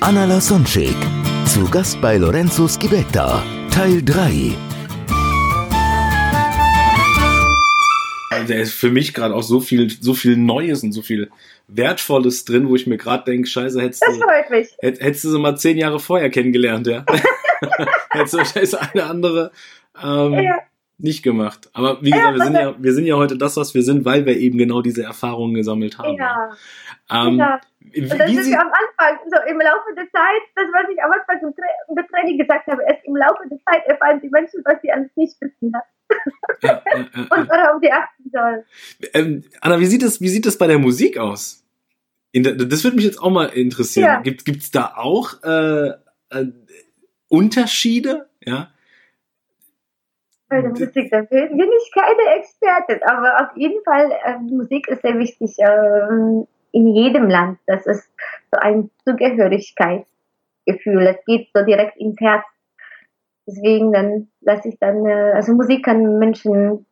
Anna Lasonczek, zu Gast bei Lorenzo Schibetta, Teil 3. Also da ist für mich gerade auch so viel, so viel Neues und so viel Wertvolles drin, wo ich mir gerade denke, scheiße, hättest Das du, freut mich. hätt, hättest du sie mal zehn Jahre vorher kennengelernt, ja. hättest du wahrscheinlich das eine andere ähm, Ja. nicht gemacht. Aber wie gesagt, wir sind ja, wir sind ja heute das, was wir sind, weil wir eben genau diese Erfahrungen gesammelt haben. Ja, Ähm, ja. Und das ist am Anfang, so im Laufe der Zeit, das, was ich am Anfang im, Tra im Training gesagt habe, erst im Laufe der Zeit erfahren die Menschen, was sie alles nicht wissen ja, ja, ja, und worauf sie achten sollen. Ähm, Anna, wie sieht das, wie sieht das bei der Musik aus? Der, das würde mich jetzt auch mal interessieren. Ja. Gibt gibt's da auch äh, äh, Unterschiede? Ja. Bei der Musik, da bin bin ich keine Expertin, aber auf jeden Fall, äh, Musik ist sehr wichtig ähm, in jedem Land. Das ist so ein Zugehörigkeitsgefühl. Das geht so direkt ins Herz. Deswegen dann lasse ich dann, äh, also Musik kann Menschen,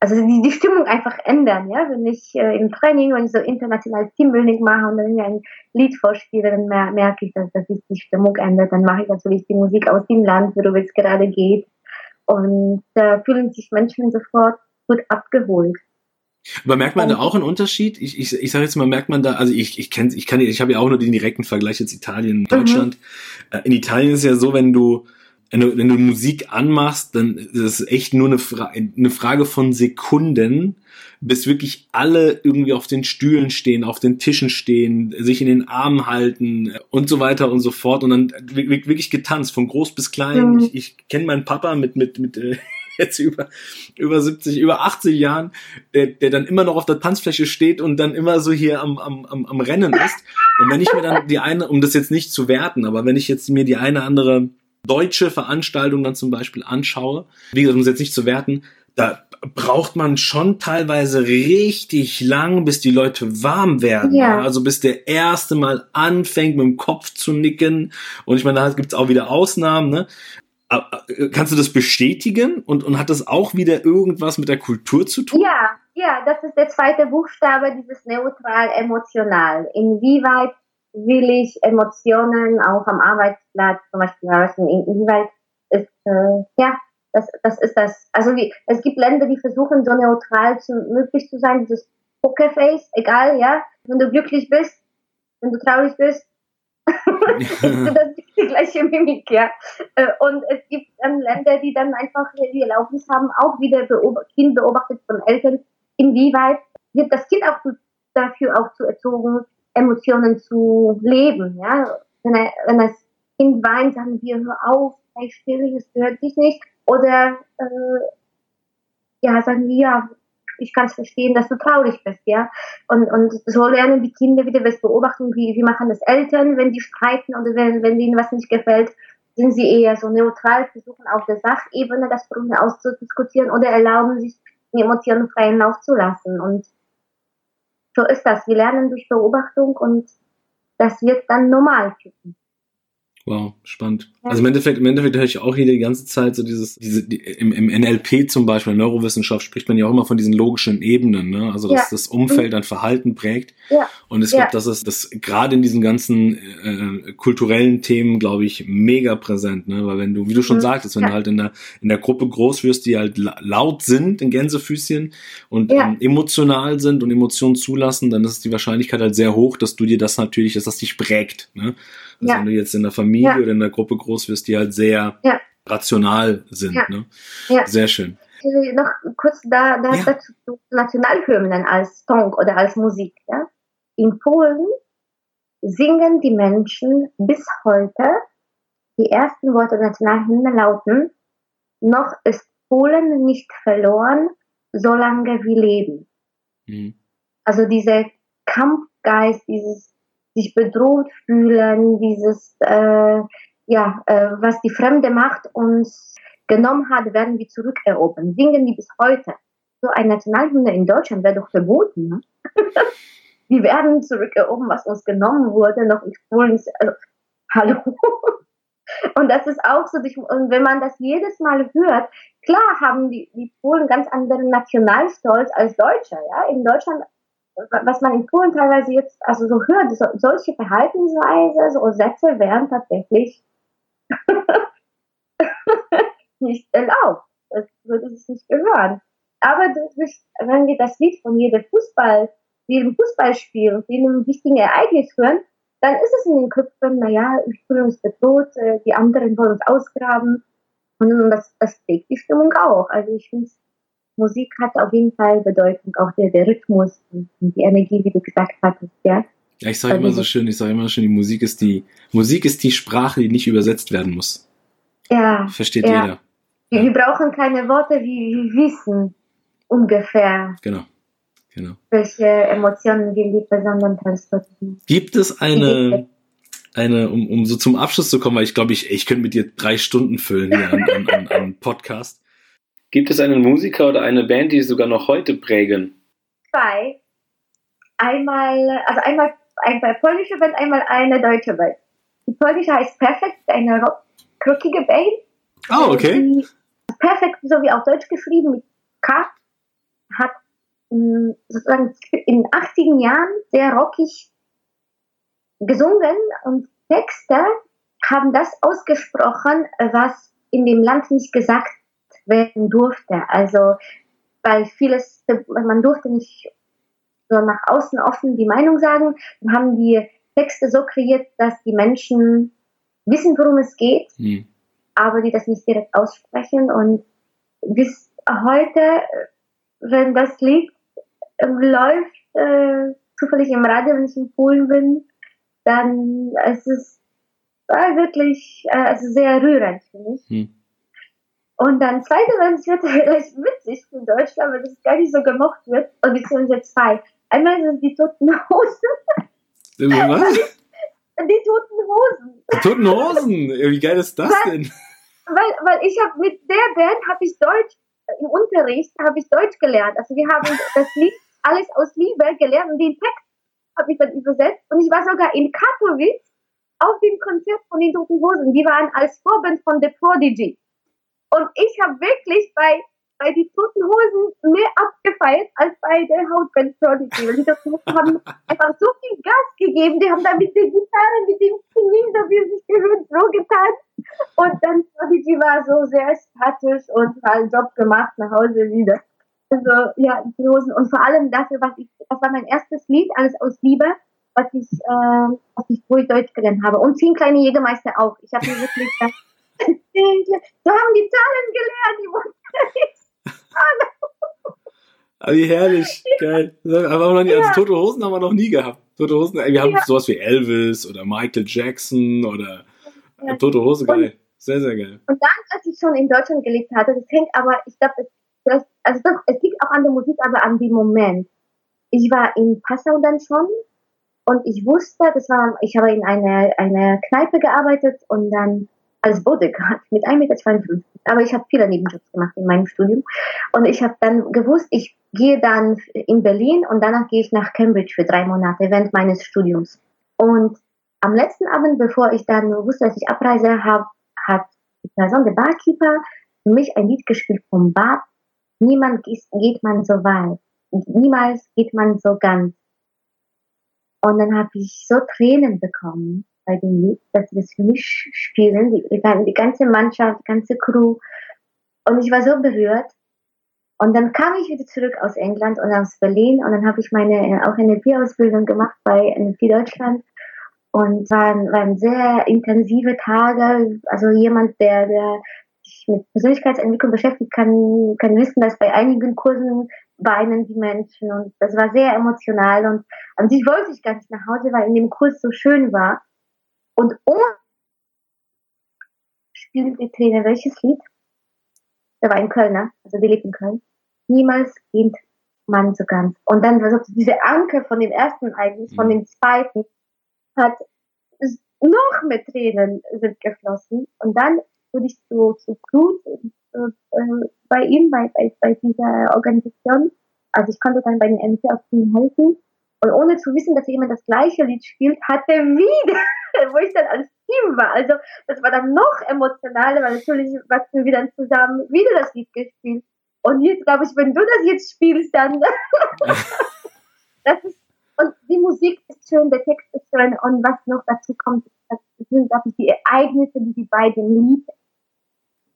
also die, die Stimmung einfach ändern, ja. Wenn ich äh, im Training, wenn ich so internationales Teambuilding mache und dann ein Lied vorspiele, dann mer merke ich, dass, dass sich die Stimmung ändert. Dann mache ich natürlich die Musik aus dem Land, worüber es gerade geht. Und da fühlen sich Menschen sofort gut abgeholt. Aber merkt man da auch einen Unterschied? Ich, ich, ich sage jetzt mal, merkt man da, also ich, ich kenne, ich kann, ich habe ja auch nur den direkten Vergleich jetzt Italien, Deutschland. Äh, In Italien ist es ja so, wenn du, wenn du, wenn du Musik anmachst, dann ist es echt nur eine, Fra eine Frage von Sekunden, bis wirklich alle irgendwie auf den Stühlen stehen, auf den Tischen stehen, sich in den Armen halten äh, und so weiter und so fort und dann wi- wirklich getanzt, von groß bis klein. Mhm. Ich, ich kenne meinen Papa mit, mit, mit, äh, jetzt über, über 70, über 80 Jahren, der, der dann immer noch auf der Tanzfläche steht und dann immer so hier am, am, am, am Rennen ist. Und wenn ich mir dann die eine, um das jetzt nicht zu werten, aber wenn ich jetzt mir die eine andere deutsche Veranstaltung dann zum Beispiel anschaue, wie gesagt, um es jetzt nicht zu werten, da braucht man schon teilweise richtig lang, bis die Leute warm werden. Ja. Also bis der erste Mal anfängt, mit dem Kopf zu nicken. Und ich meine, da gibt's auch wieder Ausnahmen, ne? Kannst du das bestätigen? Und, und hat das auch wieder irgendwas mit der Kultur zu tun? Ja, ja, das ist der zweite Buchstabe, dieses neutral emotional. Inwieweit will ich Emotionen auch am Arbeitsplatz zum Beispiel erreichen? Inwieweit ist, äh, ja, das, das ist das. Also wie, es gibt Länder, die versuchen so neutral zu, möglich zu sein, dieses Pokerface, egal, ja. Wenn du glücklich bist, wenn du traurig bist, ist das die gleiche Mimik, ja. Äh, Und es gibt ähm, Länder, die dann einfach die Erlaubnis haben, auch wieder beob Kind beobachtet von Eltern, inwieweit wird das Kind auch dafür auch zu erzogen, Emotionen zu leben, ja. Wenn, er, wenn das Kind weint, sagen wir, hör auf, sei still, es gehört dich nicht. Oder, äh, ja, sagen wir, ja, ich kann es verstehen, dass du traurig bist, ja. Und, und so lernen die Kinder wieder das beobachten, wie, wie machen das Eltern, wenn die streiten oder wenn, wenn ihnen was nicht gefällt, sind sie eher so neutral, versuchen auf der Sachebene das Problem auszudiskutieren oder erlauben sich, die Emotionen freien Lauf zu lassen. Und so ist das. Wir lernen durch Beobachtung und das wird dann normal kippen. Wow, spannend. Also im Endeffekt, im Endeffekt höre ich auch hier die ganze Zeit so dieses, diese, die, im, im NLP zum Beispiel, in Neurowissenschaft spricht man ja auch immer von diesen logischen Ebenen, ne? Also dass Ja. das Umfeld ein Verhalten prägt. Ja. Und ich Ja. glaube, das ist das gerade in diesen ganzen äh, kulturellen Themen, glaube ich, mega präsent, ne? Weil wenn du, wie du schon Mhm. sagtest, wenn du halt in der in der Gruppe groß wirst, die halt la- laut sind in Gänsefüßchen und ähm, emotional sind und Emotionen zulassen, dann ist die Wahrscheinlichkeit halt sehr hoch, dass du dir das natürlich, dass das dich prägt, ne? Also Ja. wenn du jetzt in der Familie Ja. oder in der Gruppe groß wirst, die halt sehr Ja. rational sind, ne? Ja. Sehr schön. Noch kurz da, da dazu zu Nationalhymnen als Song oder als Musik. Ja? In Polen singen die Menschen bis heute die ersten Worte der Nationalhymne lauten: Noch ist Polen nicht verloren, solange wir leben. Mhm. Also dieser Kampfgeist, dieses, sich bedroht fühlen, dieses, äh, ja, äh, was die fremde Macht uns genommen hat, werden wir zurückerobern. Singen die bis heute. So ein Nationalhymne in Deutschland wäre doch verboten. Ne? wir werden zurückerobern, was uns genommen wurde, noch in Polen. Also, hallo. Und das ist auch so, wenn man das jedes Mal hört, klar haben die, die Polen ganz anderen Nationalstolz als Deutsche, ja. In Deutschland, was man in Polen teilweise jetzt, also so hört, so, solche Verhaltensweise, so Sätze wären tatsächlich nicht erlaubt. Das würde sich nicht gehören. Aber durch, wenn wir das Lied von jedem Fußball, jedem Fußballspiel, jedem wichtigen Ereignis hören, dann ist es in den Köpfen, naja, ich fühle uns bedroht, äh, die anderen wollen uns ausgraben. Und das, das prägt die Stimmung auch. Also ich finde, Musik hat auf jeden Fall Bedeutung, auch der, der Rhythmus und die Energie, wie du gesagt hattest, ja. Ja, ich sage immer so schön, ich sage immer schön, die Musik ist die, Musik ist die Sprache, die nicht übersetzt werden muss. Ja. Versteht ja. jeder. Wir, wir brauchen keine Worte, wir, wir wissen ungefähr, Genau. Genau. welche Emotionen wir lieber sondern transportieren. Gibt es eine, eine, um, um so zum Abschluss zu kommen, weil ich glaube, ich, ich könnte mit dir drei Stunden füllen hier an, an, an, an Podcast. Gibt es einen Musiker oder eine Band, die sogar noch heute prägen? Zwei. Einmal, also einmal eine polnische Band, einmal eine deutsche Band. Die polnische heißt Perfect, eine rock- rockige Band. Oh, okay. Die Perfekt, so wie auf Deutsch geschrieben, mit K, hat mh, sozusagen in den 80er Jahren sehr rockig gesungen und Texte haben das ausgesprochen, was in dem Land nicht gesagt werden durfte. Also, weil vieles, man durfte nicht so nach außen offen die Meinung sagen, dann haben die Texte so kreiert, dass die Menschen wissen, worum es geht, Hm. aber die das nicht direkt aussprechen. Und bis heute, wenn das Lied ähm, läuft, äh, zufällig im Radio, wenn ich in Polen bin, dann es ist äh, wirklich äh, also sehr rührend für mich. Hm. Und dann zweite, es wird vielleicht witzig in Deutschland, weil das gar nicht so gemocht wird, und beziehungsweise zwei. Einmal sind die Toten Hosen. Was? Die Toten Hosen. Die Toten Hosen. Wie geil ist das denn? weil, weil ich habe mit der Band habe ich Deutsch äh, im Unterricht habe ich Deutsch gelernt. Also wir haben das Lied alles aus Liebe gelernt und den Text habe ich dann übersetzt und ich war sogar in Katowice auf dem Konzert von den Toten Hosen. Die waren als Vorband von The Prodigy. Und ich habe wirklich bei bei die Toten Hosen mehr abgefeiert als bei der Hautband Prodigy. Weil die Toten Hosen haben einfach so viel Gas gegeben. Die haben da mit der Gitarre, mit dem Singen, so wie sich gehört, so getan. Und dann Prodigy war so sehr statisch und hat einen Job gemacht, nach Hause wieder. Also, ja, die Hosen. Und vor allem dafür, was ich, das war mein erstes Lied, alles aus Liebe, was ich, äh, was ich, ich Deutsch gelernt habe. Und zehn kleine Jägermeister auch. Ich habe mir wirklich, das, so haben die Zahlen gelernt, die wussten Ah, wie herrlich. Geil. Aber noch nie, also Tote Hosen haben wir noch nie gehabt. Tote Hosen, wir haben Ja. sowas wie Elvis oder Michael Jackson oder Ja. Tote Hose, geil. Sehr, sehr geil. Und dann, als ich schon in Deutschland gelebt hatte, das hängt aber, ich glaube, das, also doch, es liegt auch an der Musik, aber an dem Moment. Ich war in Passau dann schon und ich wusste, das war, ich habe in einer eine Kneipe gearbeitet und dann als Bodyguard mit 1,52 Meter. Aber ich habe viele Nebenjobs gemacht in meinem Studium. Und ich habe dann gewusst, ich gehe dann in Berlin und danach gehe ich nach Cambridge für drei Monate während meines Studiums. Und am letzten Abend, bevor ich dann wusste, dass ich abreise, hab, hat die Person, der Barkeeper, für mich ein Lied gespielt vom Bad. Niemand geht, man so weit. Niemals geht man so ganz. Und dann habe ich so Tränen bekommen bei dem Lied, dass sie das für mich spielen, die, die, ganze Mannschaft, die ganze Crew. Und ich war so berührt. Und dann kam ich wieder zurück aus England und aus Berlin und dann habe ich meine äh, auch NLP-Ausbildung gemacht bei NLP Deutschland und waren, waren sehr intensive Tage. Also jemand, der, der sich mit Persönlichkeitsentwicklung beschäftigt, kann, kann wissen, dass bei einigen Kursen weinen die Menschen und das war sehr emotional und an sich wollte ich gar nicht nach Hause, weil in dem Kurs so schön war. Und ohne spielt die Träne welches Lied? Der war ein Kölner, also wir lebt in Köln. Niemals geht man so ganz. Und dann war so diese Anke von dem ersten eigentlich, von Mhm. dem zweiten, hat noch mehr Tränen sind geflossen. Und dann wurde ich zu, zu Blut äh, bei ihm, bei, bei, bei dieser Organisation. Also ich konnte dann bei den MC auch Team helfen. Und ohne zu wissen, dass jemand das gleiche Lied spielt, hatte wieder, wo ich dann als Team war. Also das war dann noch emotionaler, weil natürlich wachsen wir dann zusammen wieder das Lied gespielt. Und jetzt glaube ich, wenn du das jetzt spielst, dann das ist und die Musik ist schön, der Text ist schön und was noch dazu kommt, das sind glaube ich die Ereignisse, die die beiden Lied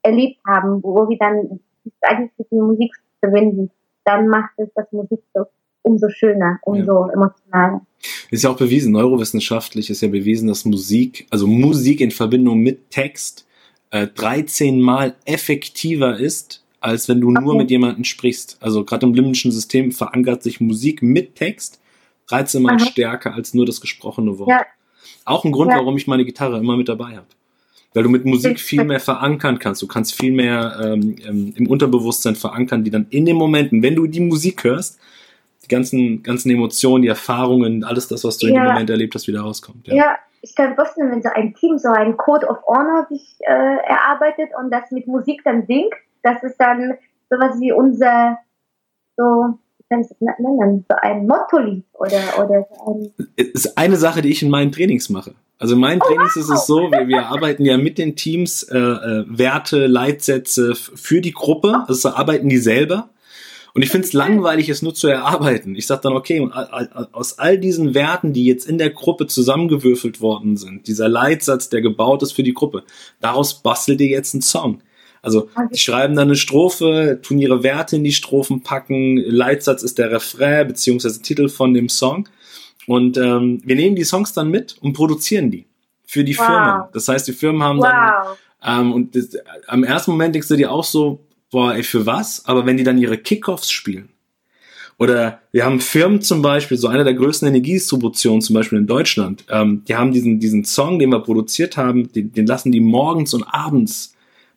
erlebt haben, wo wir dann eigentlich mit der Musik verbinden, dann macht es das Musik so umso schöner, umso ja. emotionaler. Ist ja auch bewiesen, neurowissenschaftlich ist ja bewiesen, dass Musik, also Musik in Verbindung mit Text, äh, 13 Mal effektiver ist, als wenn du okay. nur mit jemandem sprichst. Also gerade im limbischen System verankert sich Musik mit Text 13 Mal Aha. stärker als nur das gesprochene Wort. Ja. Auch ein Grund, ja. warum ich meine Gitarre immer mit dabei habe. Weil du mit Musik viel mehr verankern kannst. Du kannst viel mehr ähm, ähm, im Unterbewusstsein verankern, die dann in den Momenten, wenn du die Musik hörst, die ganzen, ganzen Emotionen, die Erfahrungen, alles das, was du ja. in dem Moment erlebt hast, wieder rauskommt. Ja, ja ich kann mir vorstellen, wenn so ein Team so ein Code of Honor sich äh, erarbeitet und das mit Musik dann singt, das ist dann sowas wie unser so kann ich das nennen, so ein Motto-Lied oder, oder so ein. ist eine Sache, die ich in meinen Trainings mache. Also in meinen oh, Trainings wow. ist es so, wir, wir arbeiten ja mit den Teams äh, äh, Werte, Leitsätze für die Gruppe, also arbeiten die selber. Und ich finde es langweilig, es nur zu erarbeiten. Ich sage dann, okay, und aus all diesen Werten, die jetzt in der Gruppe zusammengewürfelt worden sind, dieser Leitsatz, der gebaut ist für die Gruppe, daraus bastelt ihr jetzt einen Song. Also die schreiben dann eine Strophe, tun ihre Werte in die Strophen packen, Leitsatz ist der Refrain beziehungsweise Titel von dem Song. Und ähm, wir nehmen die Songs dann mit und produzieren die für die wow. Firmen. Das heißt, die Firmen haben wow. dann ähm, und das, am ersten Moment denkst du dir auch so, boah, ey, für was? Aber wenn die dann ihre Kickoffs spielen, oder wir haben Firmen zum Beispiel, so einer der größten Energiedistributionen zum Beispiel in Deutschland, ähm, die haben diesen, diesen Song, den wir produziert haben, den, den lassen die morgens und abends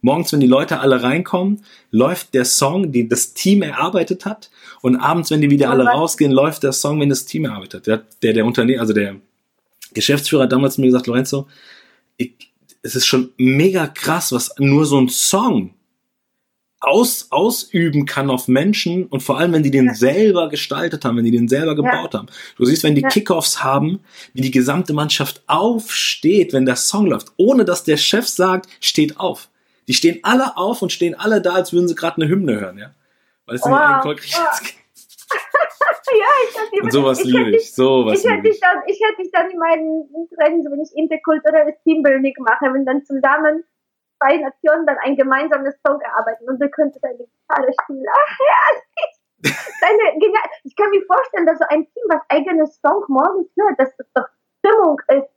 Morgens, wenn die Leute alle reinkommen, läuft der Song, den das Team erarbeitet hat. Und abends, wenn die wieder alle rausgehen, läuft der Song, wenn das Team erarbeitet hat. Der, der, Unternehmer, also der Geschäftsführer hat damals mir gesagt, Lorenzo, ich, es ist schon mega krass, was nur so ein Song aus, ausüben kann auf Menschen und vor allem, wenn die den ja. selber gestaltet haben, wenn die den selber gebaut ja. haben. Du siehst, wenn die ja. Kickoffs haben, wie die gesamte Mannschaft aufsteht, wenn der Song läuft, ohne dass der Chef sagt, steht auf. Die stehen alle auf und stehen alle da, als würden sie gerade eine Hymne hören, ja. Weil es wow. ein konkretes ja, ich hatte Und sowas liebe ich. Sowas ich, hätte dich dann, ich hätte dich dann in meinen Trainings, wenn ich interkulturelles Teambuilding mache, wenn dann zusammen zwei Nationen dann ein gemeinsames Song erarbeiten und du könntest eine Gitarre spielen. Ach ja, Deine, genial. Ich kann mir vorstellen, dass so ein Team, was eigenes Song morgens hört, dass das doch Stimmung ist,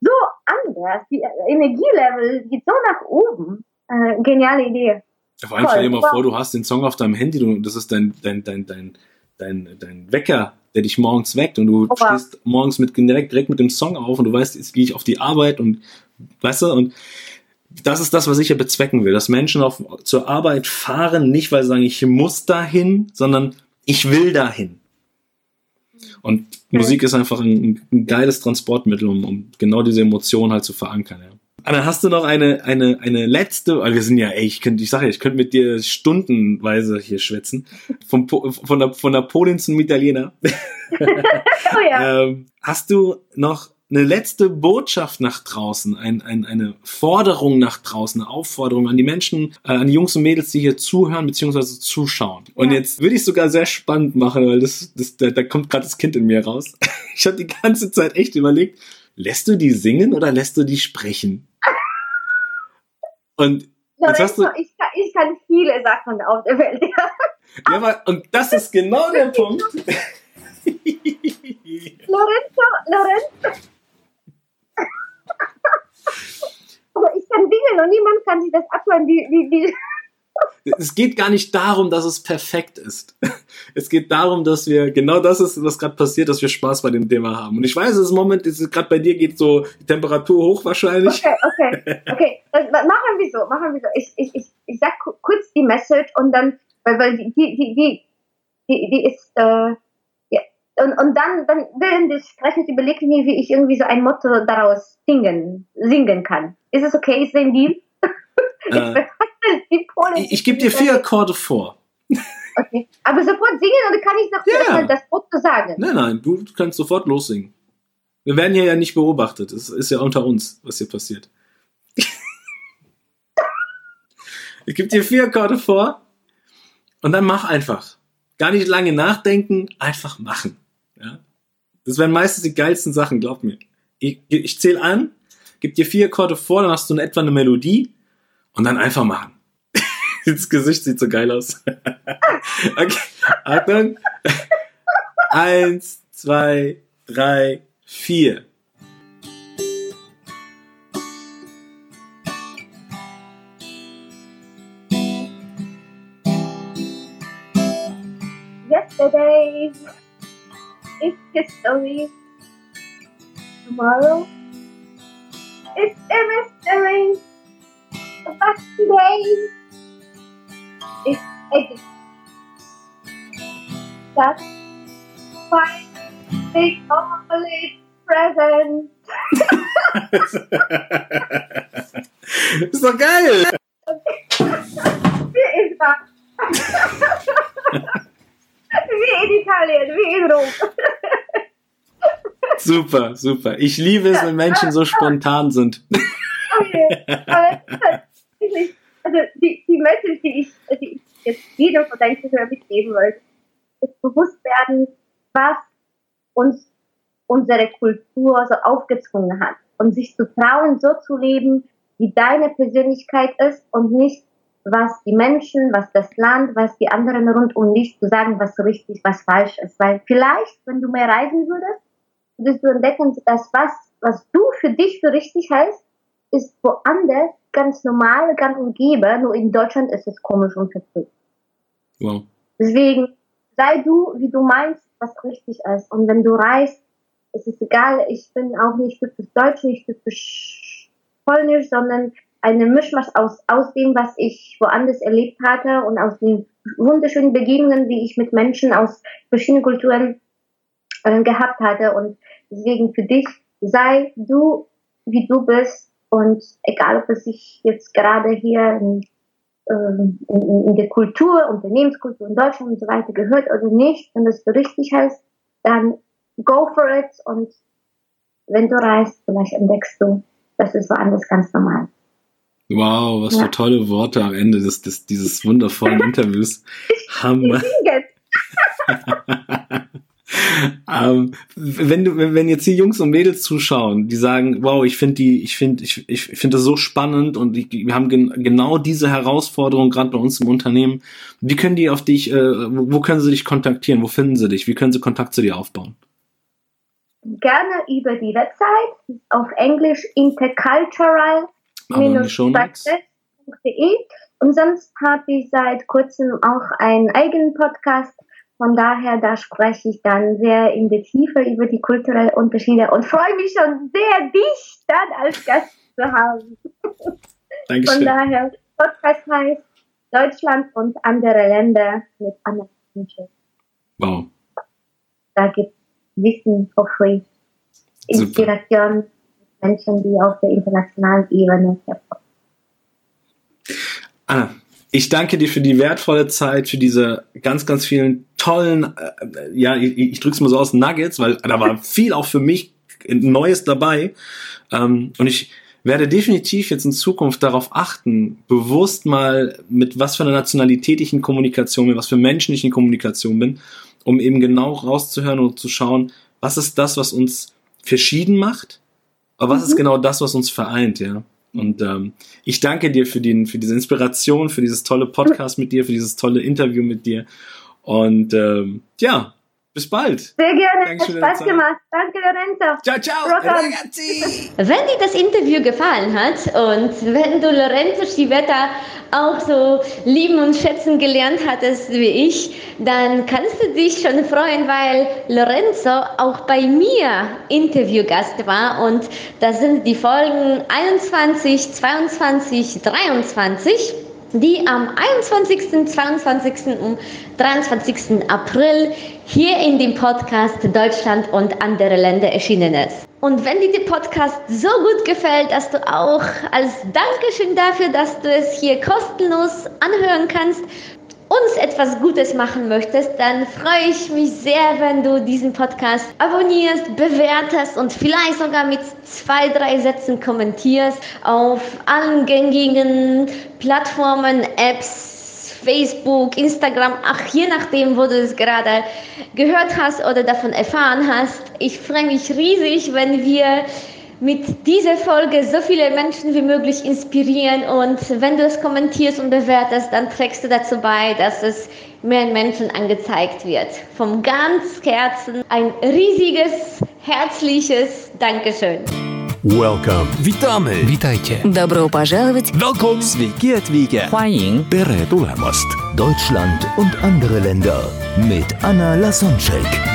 so anders. Die Energielevel geht so nach oben. Äh, geniale Idee. Vor allem stell dir mal vor, du hast den Song auf deinem Handy und das ist dein, dein, dein, dein, dein, dein Wecker, der dich morgens weckt und du Opa. stehst morgens mit, direkt, direkt mit dem Song auf und du weißt, jetzt gehe ich auf die Arbeit und weißt du, und das ist das, was ich ja bezwecken will, dass Menschen auf, zur Arbeit fahren, nicht weil sie sagen, ich muss dahin, sondern ich will dahin. Und Musik ist einfach ein, ein geiles Transportmittel, um, um, genau diese Emotionen halt zu verankern. Ja. Anna, hast du noch eine, eine, eine letzte, weil wir sind ja, ey, ich könnte, ich sage ja, ich könnte mit dir stundenweise hier schwätzen. Vom, von, der, von Napoleon zum Italiener. oh ja. ähm, hast du noch eine letzte Botschaft nach draußen, ein, ein, eine Forderung nach draußen, eine Aufforderung an die Menschen, äh, an die Jungs und Mädels, die hier zuhören bzw. zuschauen. Und ja. jetzt würde ich sogar sehr spannend machen, weil das, das da, da kommt gerade das Kind in mir raus. Ich habe die ganze Zeit echt überlegt, lässt du die singen oder lässt du die sprechen? Und Lorenzo, hast du, ich, kann, ich kann viele Sachen auf der Welt. ja, aber, und das ist genau der Punkt. Lorenzo, Lorenzo. Aber ich kann Dinge und niemand kann sich das abhören. Die, die, die. Es geht gar nicht darum, dass es perfekt ist. Es geht darum, dass wir, genau das ist, was gerade passiert, dass wir Spaß bei dem Thema haben. Und ich weiß, es ist im Moment, gerade bei dir geht so die Temperatur hoch wahrscheinlich. Okay, okay, okay. Das, machen wir so, machen wir so. Ich, ich, ich, ich sag kurz die Message und dann, weil, weil die, die, die, die, die ist, äh, und, und dann, dann während des Sprechens überlege ich mir, wie ich irgendwie so ein Motto daraus singen, singen kann. Ist es okay? Ist ein Deal? Äh, ich, ich, ich gebe dir vier Akkorde vor. Okay. Aber sofort singen oder kann ich noch Ja. das Motto sagen? Nein, nein, du kannst sofort lossingen. Wir werden hier ja nicht beobachtet. Es ist ja unter uns, was hier passiert. ich gebe dir vier Akkorde vor und dann mach einfach. Gar nicht lange nachdenken, einfach machen. Das wären meistens die geilsten Sachen, glaub mir. Ich, ich zähle an, gebe dir vier Akkorde vor, dann hast du in etwa eine Melodie und dann einfach machen. Das Gesicht sieht so geil aus. okay, Achtung. Eins, zwei, drei, vier. Yesterday is history. Tomorrow is a mystery. But today is a That's why they call it present. ist doch geil. Wie ist das? Wie in Italien, wie in Rom. Super, super. Ich liebe es, wenn Menschen so spontan sind. Okay. Aber tatsächlich, also die, die Message, die ich, die ich jetzt jedem von deinen Zuhörern mitgeben wollte, ist bewusst werden, was uns unsere Kultur so aufgezwungen hat. Und sich zu trauen, so zu leben, wie deine Persönlichkeit ist und nicht, was die Menschen, was das Land, was die anderen rund um dich zu sagen, was richtig, was falsch ist. Weil vielleicht, wenn du mehr reisen würdest, würdest du entdecken, dass was, was du für dich für richtig hältst, ist woanders ganz normal, ganz umgebe, nur in Deutschland ist es komisch und verzückt. Wow. Deswegen sei du, wie du meinst, was richtig ist. Und wenn du reist, ist es egal, ich bin auch nicht typisch Deutsch, nicht typisch Polnisch, sondern eine Mischmasch aus, aus dem, was ich woanders erlebt hatte und aus den wunderschönen Begegnungen, die ich mit Menschen aus verschiedenen Kulturen äh, gehabt hatte. Und deswegen für dich, sei du, wie du bist. Und egal, ob es sich jetzt gerade hier in, ähm, in, in der Kultur, Unternehmenskultur in Deutschland und so weiter gehört oder nicht, wenn das für richtig heißt, dann go for it. Und wenn du reist, vielleicht entdeckst du, das ist woanders ganz normal. Wow, was Ja. für tolle Worte am Ende des, des, dieses wundervollen Interviews. Hammer. ähm, wenn du, wenn jetzt hier Jungs und Mädels zuschauen, die sagen, wow, ich finde die, ich finde, ich, ich finde das so spannend und ich, wir haben gen, genau diese Herausforderung gerade bei uns im Unternehmen. Wie können die auf dich, äh, wo wo können sie dich kontaktieren? Wo finden sie dich? Wie können sie Kontakt zu dir aufbauen? Gerne über die Website auf Englisch intercultural Practice.de und sonst habe ich seit kurzem auch einen eigenen Podcast. Von daher, da spreche ich dann sehr in der Tiefe über die kulturellen Unterschiede und freue mich schon sehr, dich dann als Gast zu haben. Von Dankeschön. daher, Podcast heißt Deutschland und andere Länder mit Anna Kunschel. Wow. Da gibt Wissen for free. Super. Inspiration mit Menschen, die auf der internationalen Ebene hervorkommen. Anna, ich danke dir für die wertvolle Zeit, für diese ganz, ganz vielen tollen, äh, ja, ich, ich drück's mal so aus, Nuggets, weil da war viel auch für mich Neues dabei. Ähm, und ich werde definitiv jetzt in Zukunft darauf achten, bewusst mal mit was für einer Nationalität ich in Kommunikation bin, was für Menschen ich in Kommunikation bin, um eben genau rauszuhören und zu schauen, was ist das, was uns verschieden macht, aber was ist genau das, was uns vereint, ja. Und ähm, ich danke dir für, den, für diese Inspiration, für dieses tolle Podcast mit dir, für dieses tolle Interview mit dir. Und ähm, ja, bis bald. Sehr gerne, hat Dankeschön für deine Spaß gemacht. Danke, Lorenzo. Ciao, ciao, ragazzi! Wenn dir das Interview gefallen hat und wenn du Lorenzo Schivetta auch so lieben und schätzen gelernt hattest wie ich, dann kannst du dich schon freuen, weil Lorenzo auch bei mir Interviewgast war und das sind die Folgen 21, 22, 23. die am 21., 22. und 23. April hier in dem Podcast Deutschland und andere Länder erschienen ist. Und wenn dir der Podcast so gut gefällt, dass du auch als Dankeschön dafür, dass du es hier kostenlos anhören kannst, uns etwas Gutes machen möchtest, dann freue ich mich sehr, wenn du diesen Podcast abonnierst, bewertest und vielleicht sogar mit zwei, drei Sätzen kommentierst auf allen gängigen Plattformen, Apps, Facebook, Instagram, ach, je nachdem, wo du es gerade gehört hast oder davon erfahren hast. Ich freue mich riesig, wenn wir mit dieser Folge so viele Menschen wie möglich inspirieren. Und wenn du es kommentierst und bewertest, dann trägst du dazu bei, dass es mehr Menschen angezeigt wird. Vom ganz Herzen ein riesiges, herzliches Dankeschön. Welcome. Witamy! Witajcie. Добро пожаловать! Welcome! Sveiki atvykę. 欢迎 Tere tulemast. Deutschland und andere Länder mit Anna Lasonczek.